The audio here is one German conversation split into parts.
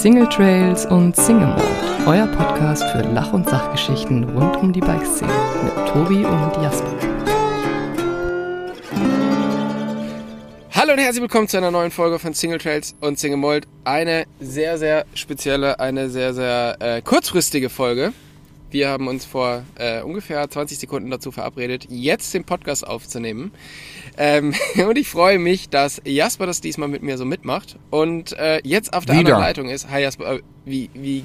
Single Trails und Single Mode, euer Podcast für Lach- und Sachgeschichten rund um die Bikeszene mit Tobi und Jasper. Hallo und herzlich willkommen zu einer neuen Folge von Single Trails und Single Mold. Eine sehr, sehr spezielle, eine sehr, sehr äh, kurzfristige Folge. Wir haben uns vor äh, ungefähr 20 Sekunden dazu verabredet, jetzt den Podcast aufzunehmen. Ähm, und ich freue mich, dass Jasper das diesmal mit mir so mitmacht und äh, jetzt auf der Wieder. anderen Leitung ist. Hi Jasper, äh, wie, wie,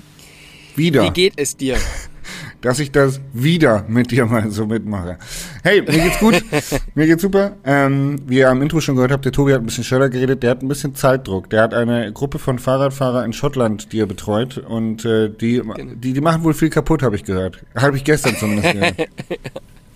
Wieder. wie geht es dir? dass ich das wieder mit dir mal so mitmache. Hey, mir geht's gut, mir geht's super. Ähm, wie ihr am Intro schon gehört habt, der Tobi hat ein bisschen schneller geredet, der hat ein bisschen Zeitdruck. Der hat eine Gruppe von Fahrradfahrern in Schottland, die er betreut und äh, die, die, die machen wohl viel kaputt, habe ich gehört. Habe ich gestern zumindest gehört.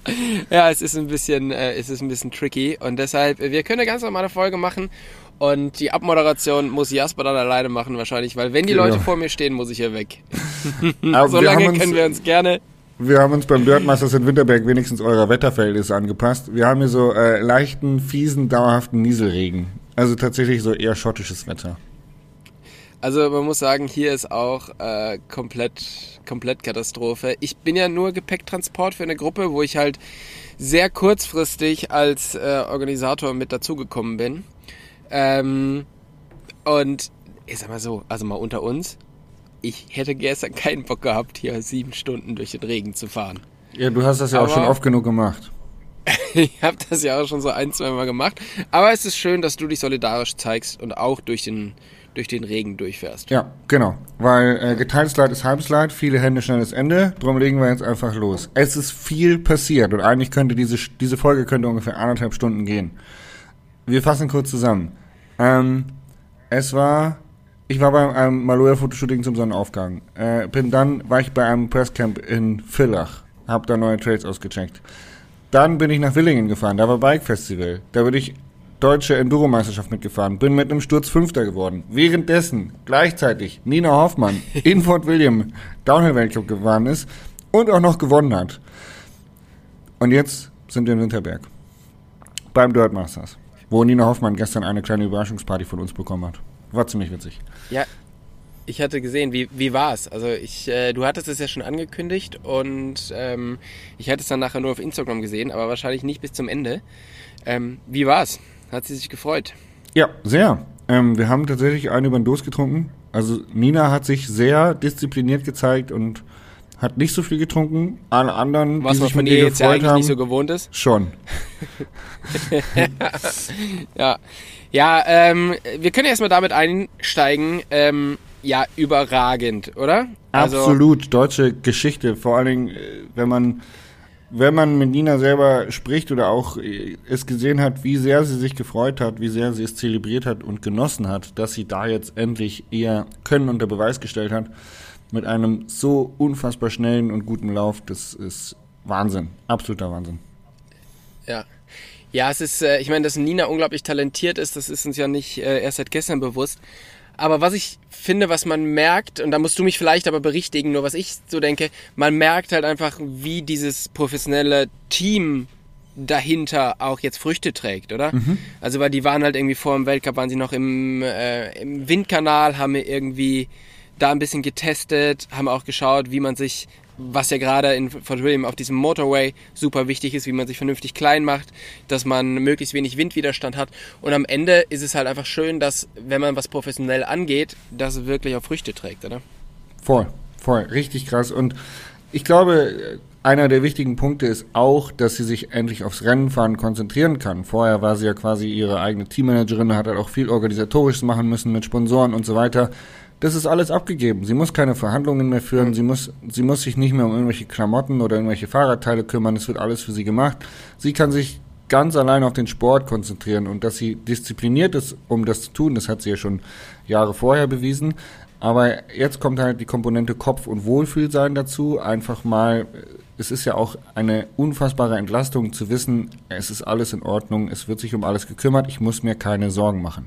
Ja, es ist ein bisschen, äh, es ist ein bisschen tricky und deshalb, äh, wir können eine ganz normale Folge machen und die Abmoderation muss Jasper dann alleine machen wahrscheinlich, weil wenn die Genau. Leute vor mir stehen, muss ich hier weg. Aber so lange haben uns- können wir uns gerne. Wir haben uns beim Dirt Masters in Winterberg wenigstens eurer Wetterverhältnisse angepasst. Wir haben hier so äh, leichten, fiesen, dauerhaften Nieselregen. Also tatsächlich so eher schottisches Wetter. Also man muss sagen, hier ist auch äh, komplett, komplett Katastrophe. Ich bin ja nur Gepäcktransport für eine Gruppe, wo ich halt sehr kurzfristig als äh, Organisator mit dazugekommen bin. Ähm, und ich sag mal so, also mal unter uns, ich hätte gestern keinen Bock gehabt, hier sieben Stunden durch den Regen zu fahren. Ja, du hast das ja auch Aber- schon oft genug gemacht. Ich habe das ja auch schon so ein, zwei Mal gemacht. Aber es ist schön, dass du dich solidarisch zeigst und auch durch den, durch den Regen durchfährst. Ja, genau. Weil äh, geteiltes Leid ist halbes Leid, viele Hände, schnelles Ende. Drum legen wir jetzt einfach los. Es ist viel passiert und eigentlich könnte diese, diese Folge könnte ungefähr anderthalb Stunden gehen. Wir fassen kurz zusammen. Ähm, es war, ich war bei einem Maloja-Fotoshooting zum Sonnenaufgang. Äh, bin dann, war ich bei einem Presscamp in Villach. Hab da neue Trails ausgecheckt. Dann bin ich nach Willingen gefahren, da war Bike Festival. Da bin ich deutsche Enduro-Meisterschaft mitgefahren, bin mit einem Sturz Fünfter geworden. Währenddessen gleichzeitig Nina Hoffmann in Fort William Downhill-Weltcup gefahren ist und auch noch gewonnen hat. Und jetzt sind wir in Winterberg beim Dirt Masters, wo Nina Hoffmann gestern eine kleine Überraschungsparty von uns bekommen hat. War ziemlich witzig. Ja, ich hatte gesehen, wie, wie war's? Also ich, äh, du hattest es ja schon angekündigt und ähm, ich hatte es dann nachher nur auf Instagram gesehen, aber wahrscheinlich nicht bis zum Ende. Ähm, wie war's? Hat sie sich gefreut? Ja, sehr. Ähm, wir haben tatsächlich einen über den Dos getrunken. Also Nina hat sich sehr diszipliniert gezeigt und hat nicht so viel getrunken. Alle anderen, Was die sich von mit ihr ihr jetzt ja eigentlich haben, nicht so gewohnt ist. schon. Ja, ja ähm, wir können erstmal damit einsteigen. Ähm, ja, überragend, oder? Also, Absolut deutsche Geschichte. Vor allen Dingen, äh, wenn man wenn man mit Nina selber spricht oder auch äh, es gesehen hat, wie sehr sie sich gefreut hat, wie sehr sie es zelebriert hat und genossen hat, dass sie da jetzt endlich ihr Können unter Beweis gestellt hat, mit einem so unfassbar schnellen und guten Lauf, das ist Wahnsinn, absoluter Wahnsinn. Ja. Ja, es ist, äh, ich meine, dass Nina unglaublich talentiert ist, das ist uns ja nicht äh, erst seit gestern bewusst. Aber was ich finde, was man merkt, und da musst du mich vielleicht aber berichtigen, nur was ich so denke, man merkt halt einfach, wie dieses professionelle Team dahinter auch jetzt Früchte trägt, oder? Also weil die waren halt irgendwie vor dem Weltcup, waren sie noch im, äh, im Windkanal, haben irgendwie da ein bisschen getestet, haben auch geschaut, wie man sich, was ja gerade in Fort William auf diesem Motorway super wichtig ist, wie man sich vernünftig klein macht, dass man möglichst wenig Windwiderstand hat. Und am Ende ist es halt einfach schön, dass, wenn man was professionell angeht, das wirklich auch Früchte trägt, oder? Voll, voll, richtig krass. Und ich glaube, einer der wichtigen Punkte ist auch, dass sie sich endlich aufs Rennenfahren konzentrieren kann. Vorher war sie ja quasi ihre eigene Teammanagerin, hat halt auch viel organisatorisches machen müssen mit Sponsoren und so weiter. Das ist alles abgegeben. Sie muss keine Verhandlungen mehr führen. Sie muss, sie muss sich nicht mehr um irgendwelche Klamotten oder irgendwelche Fahrradteile kümmern. Es wird alles für sie gemacht. Sie kann sich ganz allein auf den Sport konzentrieren und dass sie diszipliniert ist, um das zu tun, das hat sie ja schon Jahre vorher bewiesen. Aber jetzt kommt halt die Komponente Kopf und Wohlfühlsein dazu. Einfach mal, es ist ja auch eine unfassbare Entlastung zu wissen, es ist alles in Ordnung, es wird sich um alles gekümmert, ich muss mir keine Sorgen machen.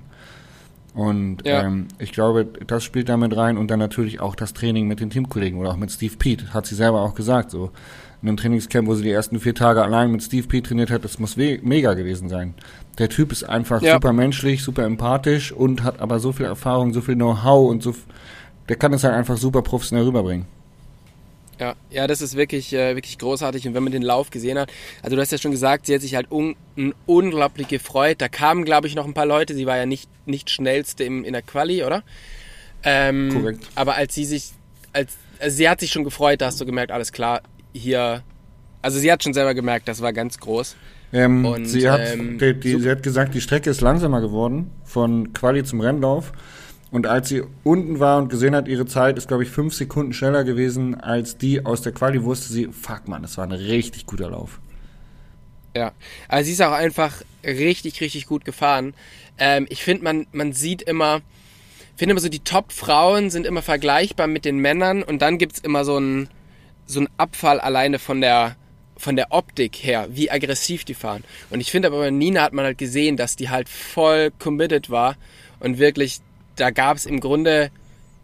Und Ja. ähm, ich glaube, das spielt damit rein und dann natürlich auch das Training mit den Teamkollegen oder auch mit Steve Pete, hat sie selber auch gesagt. So in einem Trainingscamp, wo sie die ersten vier Tage allein mit Steve Pete trainiert hat, das muss mega gewesen sein. Der Typ ist einfach Ja. super menschlich, super empathisch und hat aber so viel Erfahrung, so viel Know-how und so Der kann es halt einfach super professionell rüberbringen. Ja, ja, das ist wirklich, äh, wirklich großartig. Und wenn man den Lauf gesehen hat, also du hast ja schon gesagt, sie hat sich halt un unglaublich gefreut. Da kamen, glaube ich, noch ein paar Leute. Sie war ja nicht, nicht schnellste im, in der Quali, oder? Ähm, Korrekt. Aber als sie sich, als, also sie hat sich schon gefreut, da hast du gemerkt, alles klar, hier, also sie hat schon selber gemerkt, das war ganz groß. Ähm, Und, sie, hat, ähm, die, die, sie hat gesagt, die Strecke ist langsamer geworden, von Quali zum Rennlauf. Und als sie unten war und gesehen hat, ihre Zeit ist, glaube ich, fünf Sekunden schneller gewesen als die aus der Quali, wusste sie, fuck man, das war ein richtig guter Lauf. Ja, also sie ist auch einfach richtig, richtig gut gefahren. Ähm, ich finde, man, man sieht immer, finde immer so, die Top-Frauen sind immer vergleichbar mit den Männern und dann gibt's immer so einen so einen Abfall alleine von der, von der Optik her, wie aggressiv die fahren. Und ich finde aber bei Nina hat man halt gesehen, dass die halt voll committed war und wirklich, da gab's im Grunde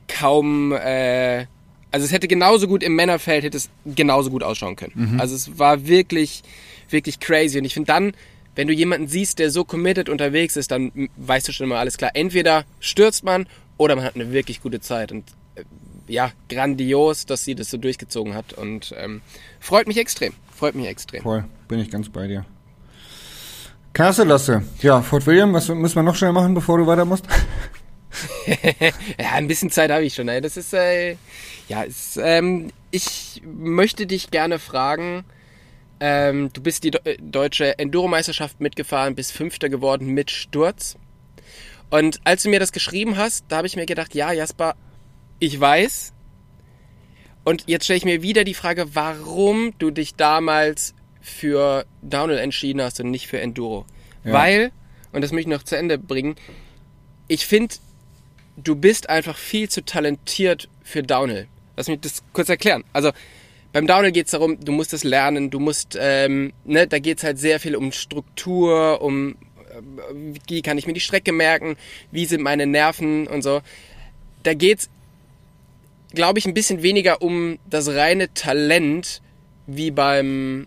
kaum, äh, also es hätte genauso gut im Männerfeld, hätte es genauso gut ausschauen können. Also es war wirklich, wirklich crazy. Und ich finde dann, wenn du jemanden siehst, der so committed unterwegs ist, dann weißt du schon immer alles klar. Entweder stürzt man oder man hat eine wirklich gute Zeit. Und äh, ja, grandios, dass sie das so durchgezogen hat. Und ähm, freut mich extrem. Freut mich extrem. Voll, bin ich ganz bei dir. Klasse, Lasse. Ja, Fort William, was müssen wir noch schnell machen, bevor du weiter musst? Ja, ein bisschen Zeit habe ich schon. Das ist, äh, ja, ist, ähm, ich möchte dich gerne fragen. Ähm, du bist die Do- deutsche Enduro-Meisterschaft mitgefahren, bist Fünfter geworden mit Sturz. Und als du mir das geschrieben hast, da habe ich mir gedacht, ja, Jasper, ich weiß. Und jetzt stelle ich mir wieder die Frage, warum du dich damals für Downhill entschieden hast und nicht für Enduro. Ja. Weil, und das möchte ich noch zu Ende bringen, ich finde, du bist einfach viel zu talentiert für Downhill. Lass mich das kurz erklären. Also beim Downhill geht es darum, du musst es lernen, du musst, ähm, ne, da geht es halt sehr viel um Struktur, um äh, wie kann ich mir die Strecke merken, wie sind meine Nerven und so. Da geht's, glaube ich, ein bisschen weniger um das reine Talent wie beim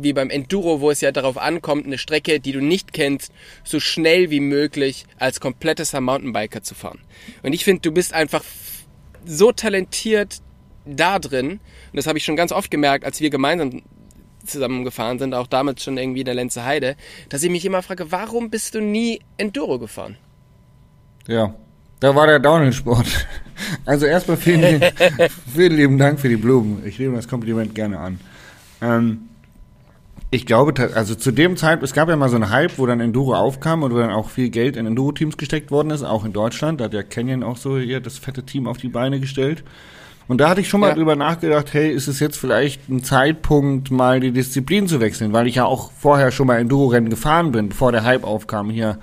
wie beim Enduro, wo es ja darauf ankommt, eine Strecke, die du nicht kennst, so schnell wie möglich als kompletter Mountainbiker zu fahren. Und ich finde, du bist einfach so talentiert da drin, und das habe ich schon ganz oft gemerkt, als wir gemeinsam zusammengefahren sind, auch damals schon irgendwie in der Lenze Heide, dass ich mich immer frage, warum bist du nie Enduro gefahren? Ja, da war der Downhill-Sport. Also erstmal vielen, vielen lieben Dank für die Blumen. Ich nehme das Kompliment gerne an. Ähm, ich glaube, also zu dem Zeitpunkt, es gab ja mal so einen Hype, wo dann Enduro aufkam und wo dann auch viel Geld in Enduro-Teams gesteckt worden ist, auch in Deutschland. Da hat ja Canyon auch so hier das fette Team auf die Beine gestellt. Und da hatte ich schon mal Ja. drüber nachgedacht, hey, ist es jetzt vielleicht ein Zeitpunkt, mal die Disziplin zu wechseln, weil ich ja auch vorher schon mal Enduro-Rennen gefahren bin, bevor der Hype aufkam. Hier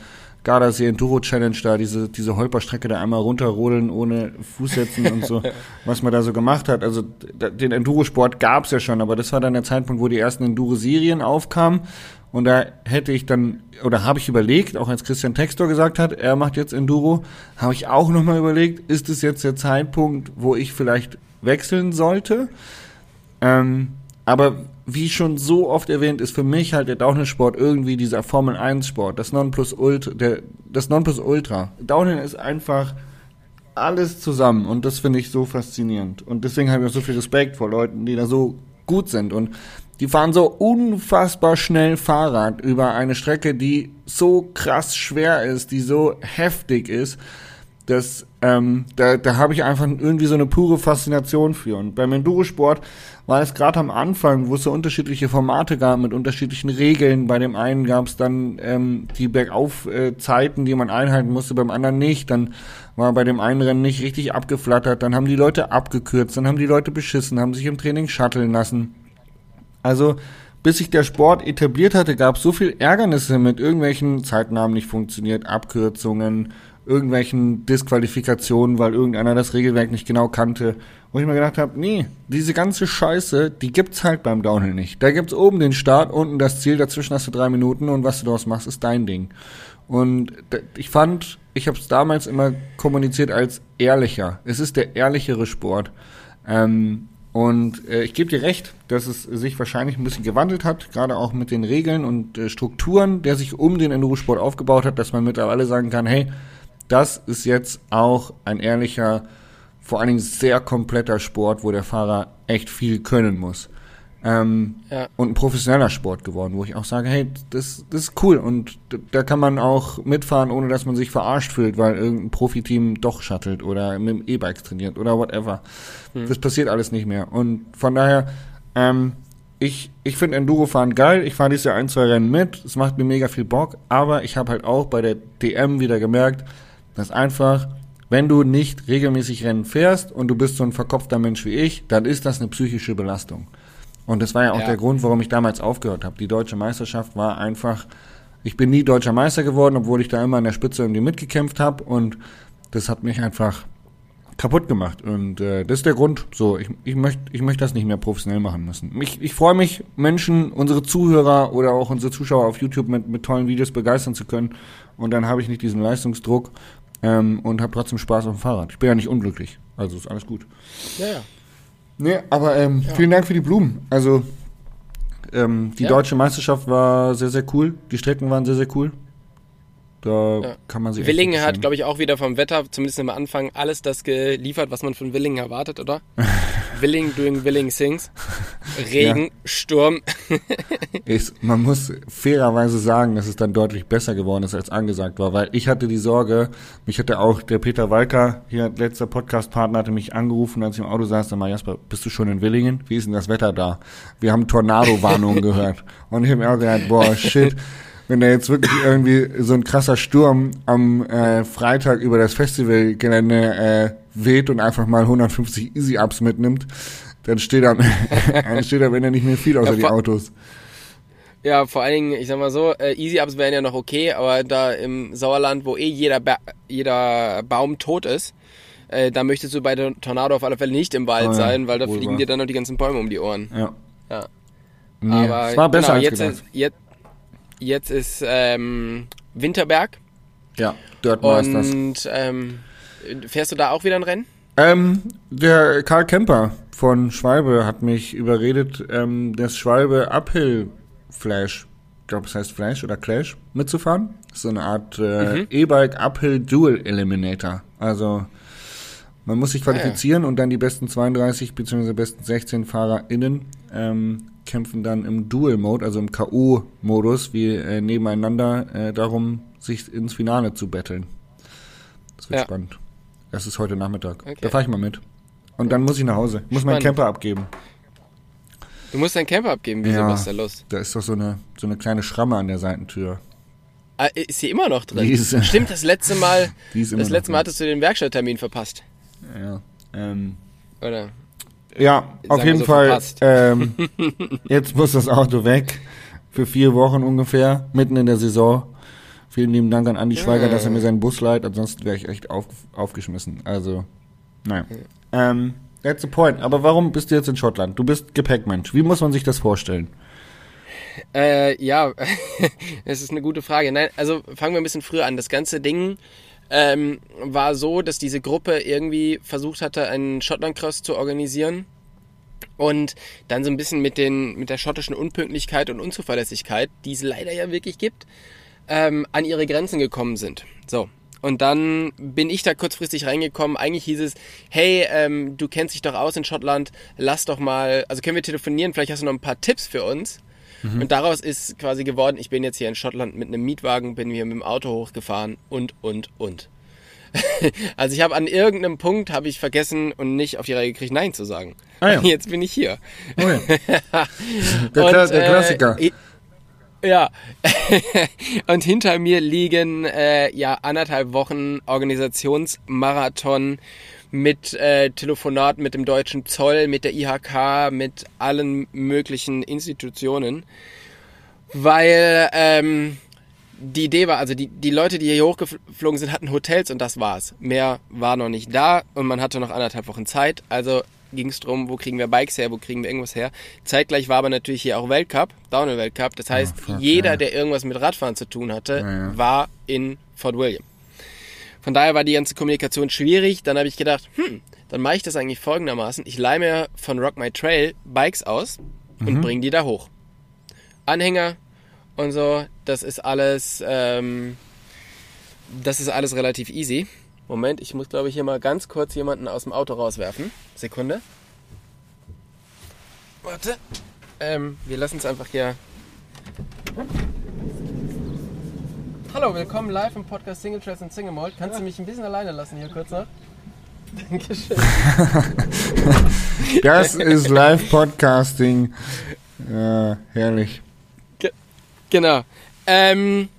Gardasee Enduro Challenge da, diese, diese Holperstrecke da einmal runterrodeln ohne Fußsetzen und so, was man da so gemacht hat. Also den Enduro-Sport gab's ja schon, aber das war dann der Zeitpunkt, wo die ersten Enduro-Serien aufkamen. Und da hätte ich dann, oder habe ich überlegt, auch als Christian Textor gesagt hat, er macht jetzt Enduro, habe ich auch nochmal überlegt, ist es jetzt der Zeitpunkt, wo ich vielleicht wechseln sollte? Ähm, aber wie schon so oft erwähnt, ist für mich halt der Downhill-Sport irgendwie dieser Formel-1-Sport, das Nonplusultra, der, das Nonplusultra. Downhill ist einfach alles zusammen und das finde ich so faszinierend. Und deswegen habe ich auch so viel Respekt vor Leuten, die da so gut sind und die fahren so unfassbar schnell Fahrrad über eine Strecke, die so krass schwer ist, die so heftig ist, das, ähm, da, da habe ich einfach irgendwie so eine pure Faszination für. Und beim Endurosport war es gerade am Anfang, wo es so unterschiedliche Formate gab mit unterschiedlichen Regeln. Bei dem einen gab es dann ähm, die Bergauf-Zeiten, die man einhalten musste, beim anderen nicht. Dann war bei dem einen Rennen nicht richtig abgeflattert. Dann haben die Leute abgekürzt, dann haben die Leute beschissen, haben sich im Training shutteln lassen. Also bis sich der Sport etabliert hatte, gab es so viel Ärgernisse mit irgendwelchen Zeitnamen nicht funktioniert, Abkürzungen, irgendwelchen Disqualifikationen, weil irgendeiner das Regelwerk nicht genau kannte. Wo ich mir gedacht habe, nee, diese ganze Scheiße, die gibt's halt beim Downhill nicht. Da gibt's oben den Start, unten das Ziel, dazwischen hast du drei Minuten und was du daraus machst, ist dein Ding. Und ich fand, ich habe es damals immer kommuniziert als ehrlicher. Es ist der ehrlichere Sport. Ähm, und äh, ich gebe dir recht, dass es sich wahrscheinlich ein bisschen gewandelt hat, gerade auch mit den Regeln und äh, Strukturen, der sich um den Endurosport aufgebaut hat, dass man mittlerweile sagen kann, hey, das ist jetzt auch ein ehrlicher, vor allen Dingen sehr kompletter Sport, wo der Fahrer echt viel können muss. Ähm, Ja. Und ein professioneller Sport geworden, wo ich auch sage, hey, das, das ist cool und da kann man auch mitfahren, ohne dass man sich verarscht fühlt, weil irgendein Profiteam doch shuttelt oder mit dem E-Bikes trainiert oder whatever. Das passiert alles nicht mehr. Und von daher, ähm, ich, ich finde Endurofahren geil. Ich fahre dieses Jahr ein, zwei Rennen mit. Es macht mir mega viel Bock. Aber ich habe halt auch bei der DM wieder gemerkt, dass einfach, wenn du nicht regelmäßig Rennen fährst und du bist so ein verkopfter Mensch wie ich, dann ist das eine psychische Belastung. Und das war ja auch Ja. der Grund, warum ich damals aufgehört habe. Die deutsche Meisterschaft war einfach, ich bin nie deutscher Meister geworden, obwohl ich da immer an der Spitze irgendwie mitgekämpft habe und das hat mich einfach kaputt gemacht. Und äh, das ist der Grund. So, ich, ich möchte ich möcht das nicht mehr professionell machen müssen. Ich, ich freue mich, Menschen, unsere Zuhörer oder auch unsere Zuschauer auf YouTube mit, mit tollen Videos begeistern zu können. Und dann habe ich nicht diesen Leistungsdruck ähm, und habe trotzdem Spaß auf dem Fahrrad. Ich bin ja nicht unglücklich. Also ist alles gut. Ja, ja. Nee, aber ähm, vielen Dank für die Blumen. Also ähm, die Ja. deutsche Meisterschaft war sehr, sehr cool. Die Strecken waren sehr, sehr cool. Da Ja. kann man sich Willingen hat, glaube ich, auch wieder vom Wetter, zumindest am Anfang, alles das geliefert, was man von Willingen erwartet, oder? Willing doing Willing things. Regen, Sturm. ist, man muss fairerweise sagen, dass es dann deutlich besser geworden ist, als angesagt war, weil ich hatte die Sorge, mich hatte auch der Peter Walker, hier letzter Podcast-Partner, hatte mich angerufen, als ich im Auto saß, dann mal, Jasper, bist du schon in Willingen? Wie ist denn das Wetter da? Wir haben Tornado-Warnungen gehört. Und ich habe mir auch gedacht, boah, shit, wenn da jetzt wirklich irgendwie so ein krasser Sturm am äh, Freitag über das Festivalgelände äh, weht und einfach mal 150 Easy-Ups mitnimmt, dann steht am, dann steht am Ende nicht mehr viel außer Ja, die Autos. Ja, vor allen Dingen, ich sag mal so, äh, Easy-Ups wären ja noch okay, aber da im Sauerland, wo eh jeder, ba jeder Baum tot ist, äh, da möchtest du bei der Tornado auf alle Fälle nicht im Wald Oh ja, sein, weil da fliegen wahr. dir dann noch die ganzen Bäume um die Ohren. Ja. Ja. Nee, aber es war besser genau, als jetzt gedacht. jetzt, jetzt ist ähm, Winterberg ja, Dirt Masters. und ähm, fährst du da auch wieder ein Rennen? Ähm, der Karl Kemper von Schwalbe hat mich überredet, ähm, das Schwalbe Uphill Flash, ich glaube es heißt Flash oder Clash, mitzufahren. So eine Art äh, Mhm. E-Bike Uphill Dual Eliminator. Also man muss sich Ah, ja. qualifizieren und dann die besten 32 bzw. besten 16 FahrerInnen ähm, kämpfen dann im Dual-Mode, also im K.O.-Modus, wie äh, nebeneinander, äh, darum, sich ins Finale zu betteln. Das wird Ja. spannend. Das ist heute Nachmittag. Okay. Da fahre ich mal mit. Und dann muss ich nach Hause. Muss meinen. Camper abgeben. Du musst deinen Camper abgeben, wieso, Ja. was ist da los? Da ist doch so eine, so eine kleine Schramme an der Seitentür. Ah, ist sie immer noch drin? Ist- Stimmt, das letzte Mal, das letzte Mal drin. hattest du den Werkstatttermin verpasst, Ja. Ähm, oder? Ja, auf jeden so, Fall. Ähm, jetzt muss das Auto weg. Für vier Wochen ungefähr, mitten in der Saison. Vielen lieben Dank an Andi Schweiger, dass er mir seinen Bus leiht. Ansonsten wäre ich echt auf, aufgeschmissen. Also, naja. Ähm, that's the point. Aber warum bist du jetzt in Schottland? Du bist Gepäckmensch. Wie muss man sich das vorstellen? Äh, ja, es ist eine gute Frage. Nein, also fangen wir ein bisschen früher an. Das ganze Ding ähm, war so, dass diese Gruppe irgendwie versucht hatte, einen Schottland-Cross zu organisieren und dann so ein bisschen mit, den, mit der schottischen Unpünktlichkeit und Unzuverlässigkeit, die es leider ja wirklich gibt, ähm, an ihre Grenzen gekommen sind. So. Und dann bin ich da kurzfristig reingekommen. Eigentlich hieß es, hey, ähm, du kennst dich doch aus in Schottland, lass doch mal, also können wir telefonieren, vielleicht hast du noch ein paar Tipps für uns. Und daraus ist quasi geworden, ich bin jetzt hier in Schottland mit einem Mietwagen, bin hier mit dem Auto hochgefahren und, und, und. also ich habe an irgendeinem Punkt, habe ich vergessen und nicht auf die Reihe gekriegt, Nein zu sagen. Ah ja. Jetzt bin ich hier. Oh ja. Der, Kla Und, der äh, Klassiker. i- ja. und hinter mir liegen äh, ja anderthalb Wochen Organisationsmarathon mit äh, Telefonaten mit dem deutschen Zoll, mit der IHK, mit allen möglichen Institutionen, weil ähm, die Idee war, also die, die Leute, die hier hochgeflogen sind, hatten Hotels und das war's. Mehr war noch nicht da und man hatte noch anderthalb Wochen Zeit. Also ging es darum, wo kriegen wir Bikes her, wo kriegen wir irgendwas her. Zeitgleich war aber natürlich hier auch Weltcup, Downhill-Weltcup. Das heißt, fuck, jeder, ja. der irgendwas mit Radfahren zu tun hatte, Ja, ja. war in Fort William. Von daher war die ganze Kommunikation schwierig. Dann habe ich gedacht, hm, dann mache ich das eigentlich folgendermaßen. Ich leihe mir von Rock My Trail Bikes aus Mhm. und bringe die da hoch. Anhänger und so, das ist alles ähm, das ist alles relativ easy. Moment, ich muss glaube ich hier mal ganz kurz jemanden aus dem Auto rauswerfen. Sekunde. Warte. Ähm, wir lassen es einfach hier. Hallo, willkommen live im Podcast Single Trails und Single Malt. Kannst du mich ein bisschen alleine lassen hier kurz noch? Dankeschön. Das ist Live-Podcasting. Ja, herrlich. Genau. Ähm,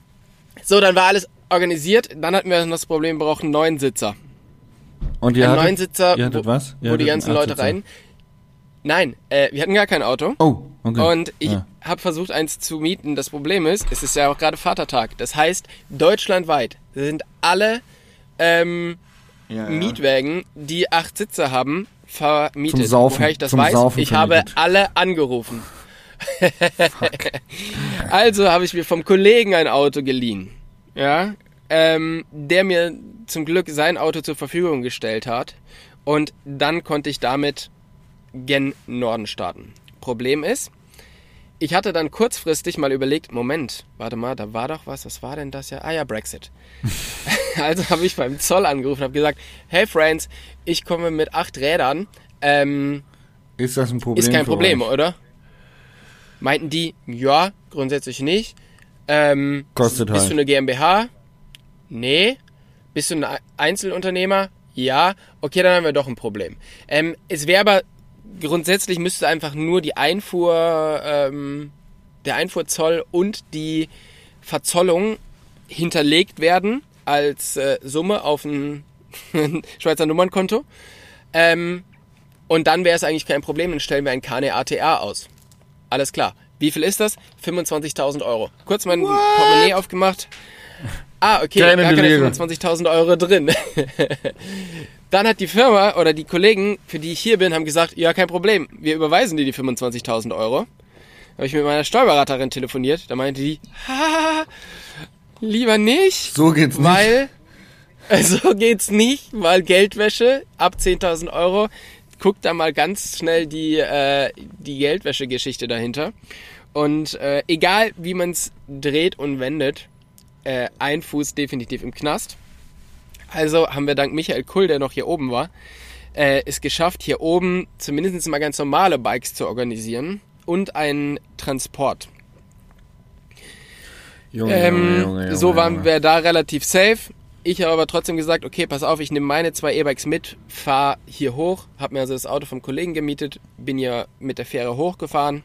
so, dann war alles organisiert. Dann hatten wir noch das Problem, wir brauchen einen neuen Sitzer. Und ihr Einen hattet, neuen Sitzer, ihr hattet wo, was? Ihr wo die ganzen Leute rein. Nein, äh, wir hatten gar kein Auto. Oh, okay. Und ich Ja. habe versucht, eins zu mieten. Das Problem ist, es ist ja auch gerade Vatertag. Das heißt, deutschlandweit sind alle ähm, Ja, ja. Mietwägen, die acht Sitze haben, vermietet. Zum Saufen, Woher ich das zum weiß, Saufen ich habe vermietet. alle angerufen. also habe ich mir vom Kollegen ein Auto geliehen. Ja, ähm, der mir zum Glück sein Auto zur Verfügung gestellt hat. Und dann konnte ich damit gen Norden starten. Problem ist, ich hatte dann kurzfristig mal überlegt, Moment, warte mal, da war doch was, was war denn das ja? Ah ja, Brexit. also habe ich beim Zoll angerufen und habe gesagt, hey Friends, ich komme mit acht Rädern, ähm, Ist das ein Problem? ist kein Problem, euch? oder? Meinten die, ja, grundsätzlich nicht. Ähm, Kostet bist halt. du eine GmbH? Nee. Bist du ein Ei- Einzelunternehmer? Ja. Okay, dann haben wir doch ein Problem. Ähm, es wäre aber grundsätzlich müsste einfach nur die Einfuhr, ähm, der Einfuhrzoll und die Verzollung hinterlegt werden als äh, Summe auf ein Schweizer Nummernkonto. Ähm, und dann wäre es eigentlich kein Problem, dann stellen wir ein KNATR aus. Alles klar. Wie viel ist das? 25.000 Euro. Kurz mein Portemonnaie aufgemacht. Ah, okay, Keine gar keine Belege. 25.000 Euro drin. Dann hat die Firma oder die Kollegen, für die ich hier bin, haben gesagt, ja, kein Problem, wir überweisen dir die 25.000 Euro. Da habe ich mit meiner Steuerberaterin telefoniert, da meinte die, ha, lieber nicht. So geht's nicht. Weil, so geht's nicht, weil Geldwäsche ab 10.000 Euro, guckt da mal ganz schnell die, äh, die Geldwäsche-Geschichte dahinter. Und äh, egal wie man's dreht und wendet, äh, ein Fuß definitiv im Knast. Also haben wir dank Michael Kull, der noch hier oben war, äh, es geschafft, hier oben zumindest mal ganz normale Bikes zu organisieren und einen Transport. Junge, Ähm, Junge, Junge, so waren wir da relativ safe. Ich habe aber trotzdem gesagt, okay, pass auf, ich nehme meine zwei E-Bikes mit, fahre hier hoch, habe mir also das Auto vom Kollegen gemietet, bin hier mit der Fähre hochgefahren,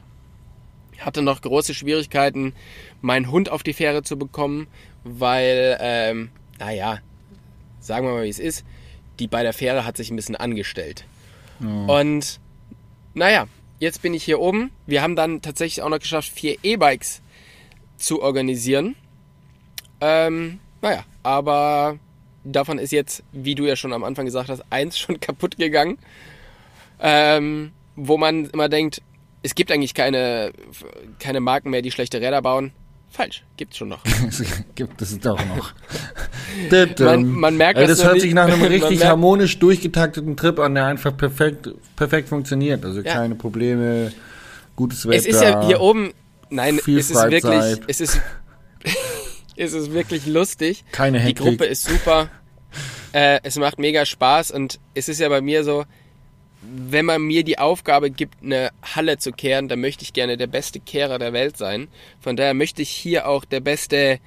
hatte noch große Schwierigkeiten, meinen Hund auf die Fähre zu bekommen, weil, ähm, naja, sagen wir mal, wie es ist, die bei der Fähre hat sich ein bisschen angestellt. Und naja, jetzt bin ich hier oben. Wir haben dann tatsächlich auch noch geschafft, vier E-Bikes zu organisieren. Ähm, naja, aber davon ist jetzt, wie du ja schon am Anfang gesagt hast, eins schon kaputt gegangen. Ähm, wo man immer denkt, es gibt eigentlich keine, keine Marken mehr, die schlechte Räder bauen. Falsch, gibt's schon noch. Gibt es doch noch. Man- man merkt Ey, das hört nicht. sich nach einem richtig harmonisch durchgetakteten Trip an, der einfach perfekt, perfekt funktioniert. Also Ja. keine Probleme, gutes Wetter. Es ist ja hier oben, nein, es ist wirklich, es ist, es ist wirklich lustig. Keine Die Hektik. Gruppe ist super. Äh, es macht mega Spaß und es ist ja bei mir so, wenn man mir die Aufgabe gibt, eine Halle zu kehren, dann möchte ich gerne der beste Kehrer der Welt sein. Von daher möchte ich hier auch der beste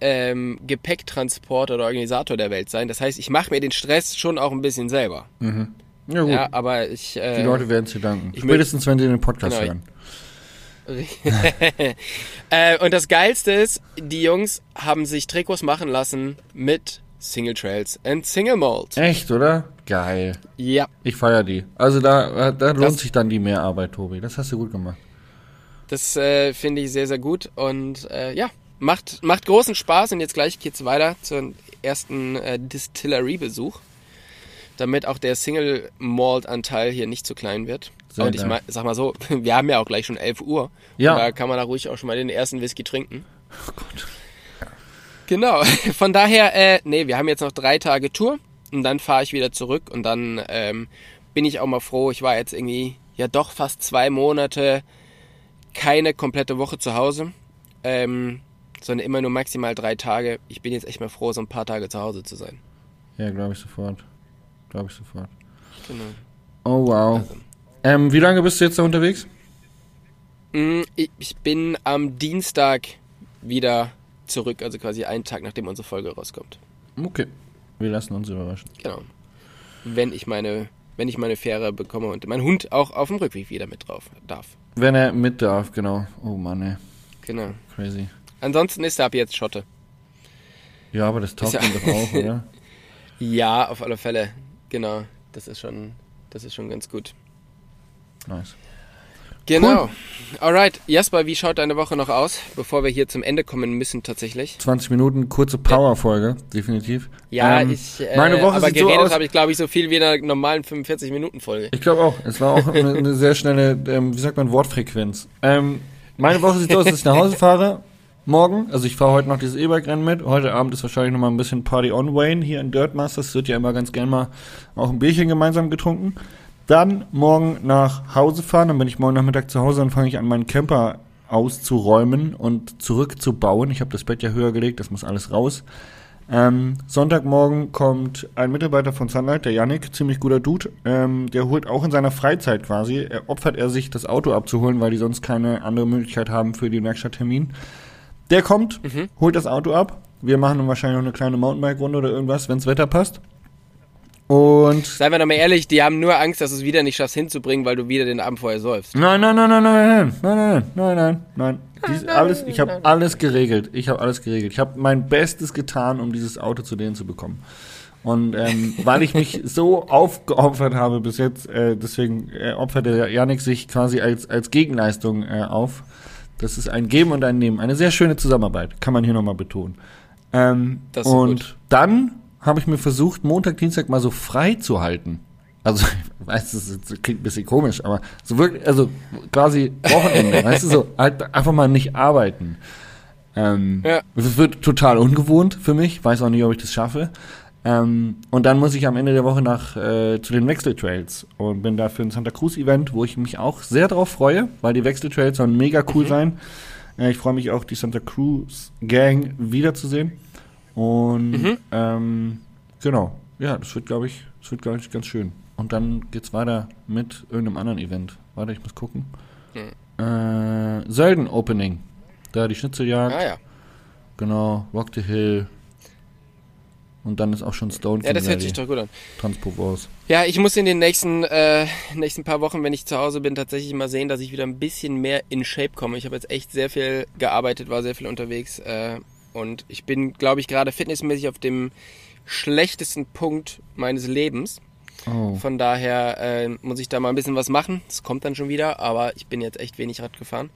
ähm, Gepäcktransporter oder Organisator der Welt sein. Das heißt, ich mache mir den Stress schon auch ein bisschen selber. Ja, gut. Ja, aber ich. Äh, Die Leute werden es dir danken. Spätestens, wenn sie den Podcast Genau, hören. äh, und das Geilste ist, die Jungs haben sich Trikots machen lassen mit Single Trails and Single Malt. Echt, oder? Geil. Ja, Ich feier die. Also da, da lohnt Das- sich dann die Mehrarbeit, Tobi. Das hast du gut gemacht. das äh, finde ich sehr, sehr gut. Und äh, ja, macht, macht großen Spaß. Und jetzt gleich geht's weiter zum ersten äh, Distillery-Besuch. Damit auch der Single Malt-Anteil hier nicht zu klein wird. Sehr und ich mein, sag mal so, wir haben ja auch gleich schon 11 Uhr. Ja. Da kann man da ruhig auch schon mal den ersten Whisky trinken. Oh Gott. Genau, von daher, äh, nee, wir haben jetzt noch drei Tage Tour und dann fahre ich wieder zurück und dann ähm, bin ich auch mal froh. Ich war jetzt irgendwie ja doch fast zwei Monate keine komplette Woche zu Hause. Ähm, sondern immer nur maximal drei Tage. Ich bin jetzt echt mal froh, so ein paar Tage zu Hause zu sein. Ja, glaube ich sofort. Glaube ich sofort. Genau. Oh, wow. Also. Ähm, wie lange bist du jetzt da unterwegs? Mm, Ich ich bin am Dienstag wieder zurück, also quasi einen Tag, nachdem unsere Folge rauskommt. Okay. Wir lassen uns überraschen. Genau. Wenn ich meine, wenn ich meine Fähre bekomme und mein Hund auch auf dem Rückweg wieder mit drauf darf. Wenn er mit darf, genau. Oh Mann, ey. Genau. Crazy. Ansonsten ist er ab jetzt Schotte. Ja, aber das taugt ihm doch auch, oder? Ja, auf alle Fälle. Genau. Das ist schon, das ist schon ganz gut. Nice. Genau. Alright. Jasper, wie schaut deine Woche noch aus, bevor wir hier zum Ende kommen müssen tatsächlich? 20 Minuten, kurze Powerfolge, definitiv. Ja, Ähm, ich, äh, meine Woche aber sieht so geredet aus- habe ich, glaube ich, so viel wie in einer normalen 45-Minuten-Folge. Ich glaube auch. Es war auch eine, eine sehr schnelle, ähm, wie sagt man, Wortfrequenz. Ähm, meine Woche sieht so aus, dass ich nach Hause fahre. Morgen, also ich fahre heute noch dieses E-Bike-Rennen mit. Heute Abend ist wahrscheinlich noch mal ein bisschen Party on Wayne hier in Dirtmasters. Wird ja immer ganz gern mal auch ein Bierchen gemeinsam getrunken. Dann morgen nach Hause fahren. Dann bin ich morgen Nachmittag zu Hause. Dann fange ich an, meinen Camper auszuräumen und zurückzubauen. Ich habe das Bett ja höher gelegt. Das muss alles raus. Ähm, Sonntagmorgen kommt ein Mitarbeiter von Sunlight, der Yannick, ziemlich guter Dude. Ähm, der holt auch in seiner Freizeit quasi, er opfert er sich, das Auto abzuholen, weil die sonst keine andere Möglichkeit haben für den Werkstatttermin. Der kommt, Mhm. holt das Auto ab. Wir machen dann wahrscheinlich noch eine kleine Mountainbike-Runde oder irgendwas, wenns Wetter passt. Und Seien wir doch mal ehrlich, die haben nur Angst, dass du es wieder nicht schaffst hinzubringen, weil du wieder den Abend vorher säufst. Nein, nein, nein, nein, nein, nein, nein, nein, nein, nein, nein. Dies, alles, ich habe alles geregelt. Ich habe alles geregelt. Ich habe mein Bestes getan, um dieses Auto zu denen zu bekommen. Und ähm, weil ich mich so aufgeopfert habe bis jetzt, äh, deswegen äh, opfert der Janik sich quasi als, als Gegenleistung äh, auf. Das ist ein Geben und ein Nehmen. Eine sehr schöne Zusammenarbeit, kann man hier nochmal betonen. Ähm, Das ist und gut. dann habe ich mir versucht, Montag, Dienstag mal so frei zu halten. Also, ich weiß, das, klingt ein bisschen komisch, aber so wirklich, also quasi Wochenende, weißt du, so halt einfach mal nicht arbeiten. Ähm, Ja. Das wird total ungewohnt für mich, weiß auch nicht, ob ich das schaffe. Ähm, und dann muss ich am Ende der Woche nach äh, zu den Wechseltrails und bin da für ein Santa Cruz Event, wo ich mich auch sehr drauf freue, weil die Wechseltrails sollen mega cool sein. Äh, ich freue mich auch, die Santa Cruz Gang wiederzusehen. Und Mhm. ähm, genau, ja, das wird, glaube ich, das wird, glaube ich, ganz schön. Und dann geht's weiter mit irgendeinem anderen Event. Warte, ich muss gucken. Äh, Sölden Opening. Da die Schnitzeljagd. Ah ja. Genau, Rock the Hill. Und dann ist auch schon Stone Ja, das hört sich doch gut an. Transprovence. Ja, ich muss in den nächsten, äh, nächsten paar Wochen, wenn ich zu Hause bin, tatsächlich mal sehen, dass ich wieder ein bisschen mehr in Shape komme. Ich habe jetzt echt sehr viel gearbeitet, war sehr viel unterwegs äh, und ich bin, glaube ich, gerade fitnessmäßig auf dem schlechtesten Punkt meines Lebens. Oh. Von daher äh, muss ich da mal ein bisschen was machen. Das kommt dann schon wieder, aber ich bin jetzt echt wenig Rad gefahren.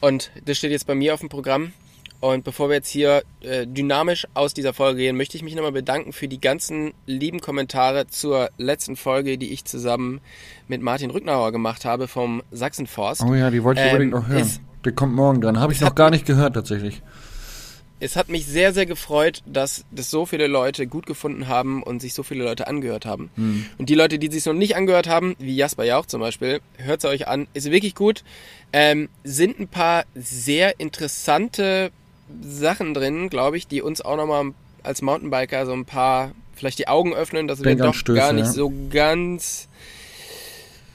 Und das steht jetzt bei mir auf dem Programm. Und bevor wir jetzt hier äh, dynamisch aus dieser Folge gehen, möchte ich mich nochmal bedanken für die ganzen lieben Kommentare zur letzten Folge, die ich zusammen mit Martin Rücknauer gemacht habe vom Sachsenforst. Oh ja, die wollte ich Ähm, unbedingt noch hören. Der kommt morgen dran. Habe ich noch gar nicht gehört, tatsächlich. Es hat mich sehr, sehr gefreut, dass das so viele Leute gut gefunden haben und sich so viele Leute angehört haben. Und die Leute, die sich noch nicht angehört haben, wie Jasper Jauch zum Beispiel, hört es euch an, ist wirklich gut. Ähm, sind ein paar sehr interessante Sachen drin, glaube ich, die uns auch nochmal als Mountainbiker so ein paar, vielleicht die Augen öffnen, dass wir doch gar nicht ja. so ganz,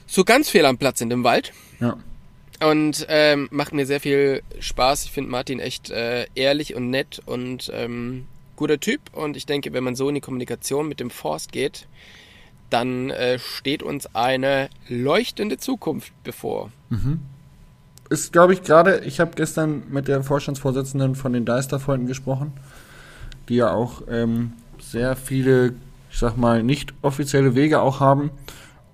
so ganz fehl am Platz sind im Wald. Ja. Und ähm, macht mir sehr viel Spaß. Ich finde Martin echt äh, ehrlich und nett und ähm, guter Typ. Und ich denke, wenn man so in die Kommunikation mit dem Forst geht, dann äh, steht uns eine leuchtende Zukunft bevor. Ist, glaube ich, gerade, ich habe gestern mit der Vorstandsvorsitzenden von den Deisterfreunden gesprochen, die ja auch ähm, sehr viele, ich sag mal, nicht offizielle Wege auch haben.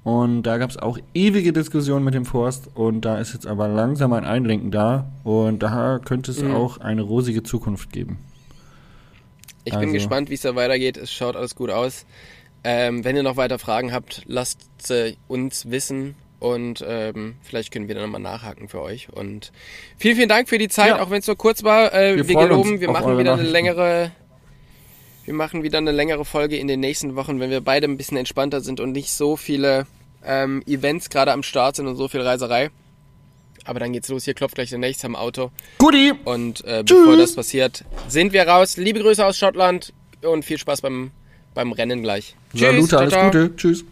Und da gab es auch ewige Diskussionen mit dem Forst und da ist jetzt aber langsam ein Einlenken da und da könnte es Mhm. auch eine rosige Zukunft geben. Ich Also- bin gespannt, wie es da weitergeht. Es schaut alles gut aus. Ähm, wenn ihr noch weiter Fragen habt, lasst sie uns wissen. Und ähm, vielleicht können wir dann nochmal nachhaken für euch. Und vielen, vielen Dank für die Zeit, Ja. auch wenn es nur kurz war. Äh, Wir wir geloben, wir machen wieder eine längere. Wir machen wieder eine längere Folge in den nächsten Wochen, wenn wir beide ein bisschen entspannter sind und nicht so viele ähm, Events gerade am Start sind und so viel Reiserei. Aber dann geht's los. Hier klopft gleich der nächste am Auto. Guti! Und äh, bevor das passiert, sind wir raus. Liebe Grüße aus Schottland und viel Spaß beim, beim Rennen gleich. Salute, alles. Gute. Tschüss.